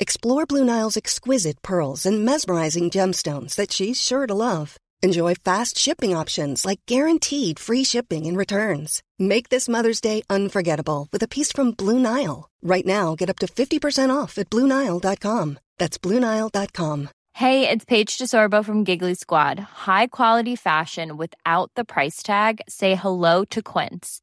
Explore Blue Nile's exquisite pearls and mesmerizing gemstones that she's sure to love. Enjoy fast shipping options like guaranteed free shipping and returns. Make this Mother's Day unforgettable with a piece from Blue Nile. Right now, get up to 50% off at BlueNile.com. That's BlueNile.com. Hey, it's Paige DeSorbo from Giggly Squad. High quality fashion without the price tag? Say hello to Quince.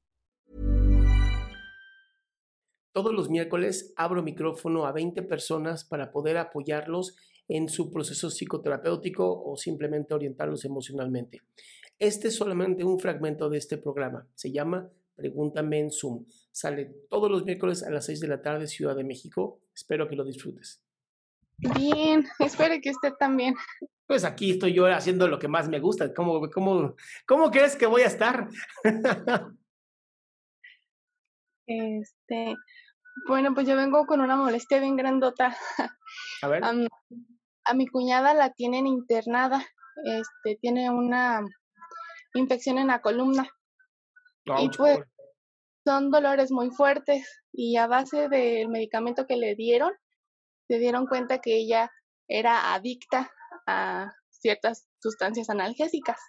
Todos los miércoles abro micrófono a 20 personas para poder apoyarlos en su proceso psicoterapéutico o simplemente orientarlos emocionalmente. Este es solamente un fragmento de este programa. Se llama Pregúntame en Zoom. Sale todos los miércoles a las 6 de la tarde, Ciudad de México. Espero que lo disfrutes. Bien, espero que esté también. Pues aquí estoy yo haciendo lo que más me gusta. ¿Cómo, cómo, cómo crees que voy a estar? Este, bueno, pues yo vengo con una molestia bien grandota. A ver. A, mi- a mi cuñada la tienen internada. Este, tiene una infección en la columna. y pues-. Son dolores muy fuertes y a base del medicamento que le dieron, se dieron cuenta que ella era adicta a ciertas sustancias analgésicas.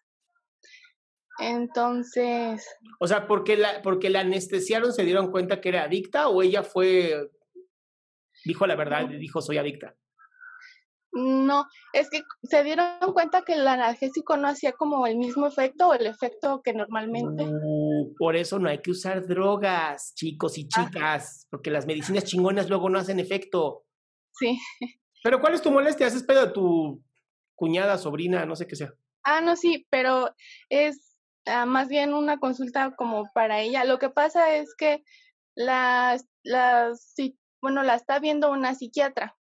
Entonces, O sea, porque la, porque la anestesiaron, se dieron cuenta que era adicta o ella fue, dijo la verdad, y dijo soy adicta. No, es que se dieron cuenta que el analgésico no hacía como el mismo efecto o el efecto que normalmente. Uh, por eso no hay que usar drogas, chicos y Ah. chicas, porque las medicinas chingonas luego no hacen efecto. Sí. Pero ¿cuál es tu molestia? ¿Haces pedo de tu cuñada, sobrina, no sé qué sea? Ah, no, sí, pero es ah, más bien una consulta como para ella. Lo que pasa es que las, sí, bueno, la está viendo una psiquiatra.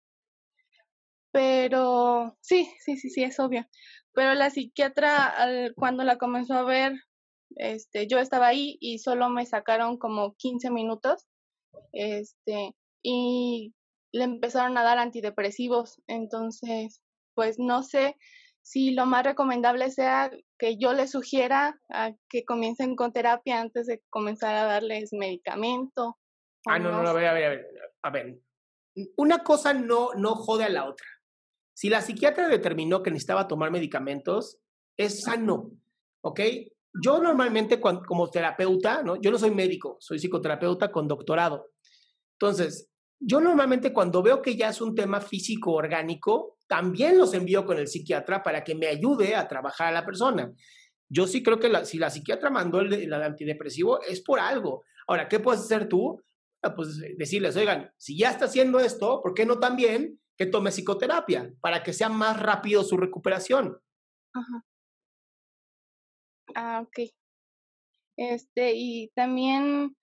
Pero sí, sí, sí, sí, es obvio. Pero la psiquiatra, al- cuando la comenzó a ver, este, yo estaba ahí y solo me sacaron como 15 minutos. Este, y le empezaron a dar antidepresivos. Entonces, pues no sé si lo más recomendable sea que yo le sugiera a que comiencen con terapia antes de comenzar a darles medicamento. Ah, no, no, no, a ver, a ver, a ver. Una cosa no, no jode a la otra. Si la psiquiatra determinó que necesitaba tomar medicamentos, es sano, ¿ok? Yo normalmente cuan- como terapeuta, ¿no? Yo no soy médico, soy psicoterapeuta con doctorado. Entonces, yo normalmente cuando veo que ya es un tema físico orgánico, también los envío con el psiquiatra para que me ayude a trabajar a la persona. Yo sí creo que la- si la psiquiatra mandó el, el antidepresivo es por algo. Ahora, ¿qué puedes hacer tú? Ah, Pues decirles, oigan, si ya está haciendo esto, ¿por qué no también que tome psicoterapia para que sea más rápido su recuperación? Ajá. Ah, ok. Este, y también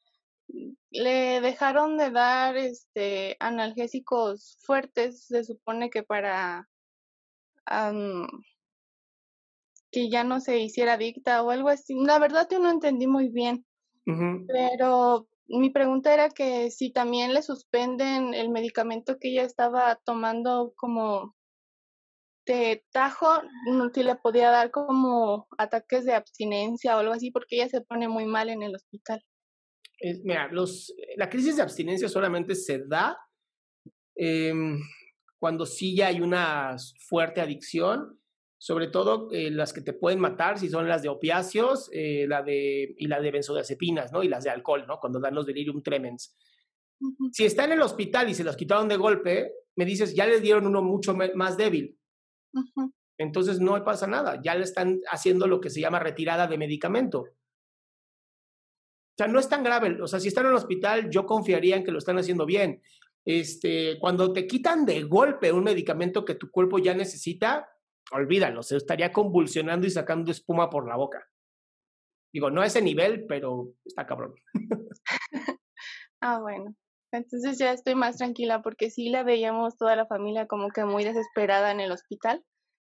le dejaron de dar este analgésicos fuertes, se supone que para que ya no se hiciera adicta o algo así. La verdad yo no entendí muy bien, pero mi pregunta era que si también le suspenden el medicamento que ella estaba tomando como de tajo, no, si le podía dar como ataques de abstinencia o algo así, porque ella se pone muy mal en el hospital. Eh, mira, los, la crisis de abstinencia solamente se da em, cuando sí ya hay una fuerte adicción, sobre todo eh, las que te pueden matar, si son las de opiáceos eh, la de, y la de benzodiazepinas, ¿no? Y las de alcohol, ¿no? Cuando dan los delirium tremens. Si está en el hospital y se los quitaron de golpe, me dices, ya les dieron uno mucho más débil. Entonces no pasa nada, ya le están haciendo lo que se llama retirada de medicamento. O sea, no es tan grave. O sea, si están en el hospital, yo confiaría en que lo están haciendo bien. Este, cuando te quitan de golpe un medicamento que tu cuerpo ya necesita, olvídalo, se estaría convulsionando y sacando espuma por la boca. Digo, no a ese nivel, pero está cabrón. ah, bueno. Entonces ya estoy más tranquila porque sí la veíamos toda la familia como que muy desesperada en el hospital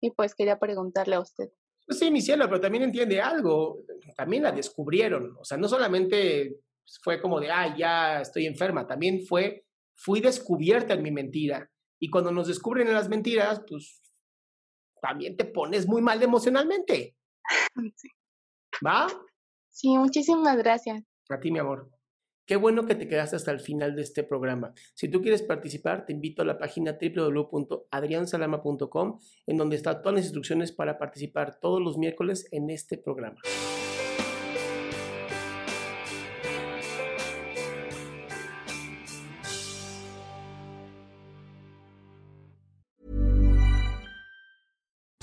y pues quería preguntarle a usted. Pues sí, mi cielo, pero también entiende algo. También la descubrieron. O sea, no solamente fue como de, ah, ya estoy enferma, también fue, fui descubierta en mi mentira. Y cuando nos descubren en las mentiras, pues también te pones muy mal emocionalmente. Sí. ¿Va? Sí, muchísimas gracias. A ti, mi amor. Qué bueno que te quedaste hasta el final de este programa. Si tú quieres participar, te invito a la página www.adriansalama.com, en donde están todas las instrucciones para participar todos los miércoles en este programa.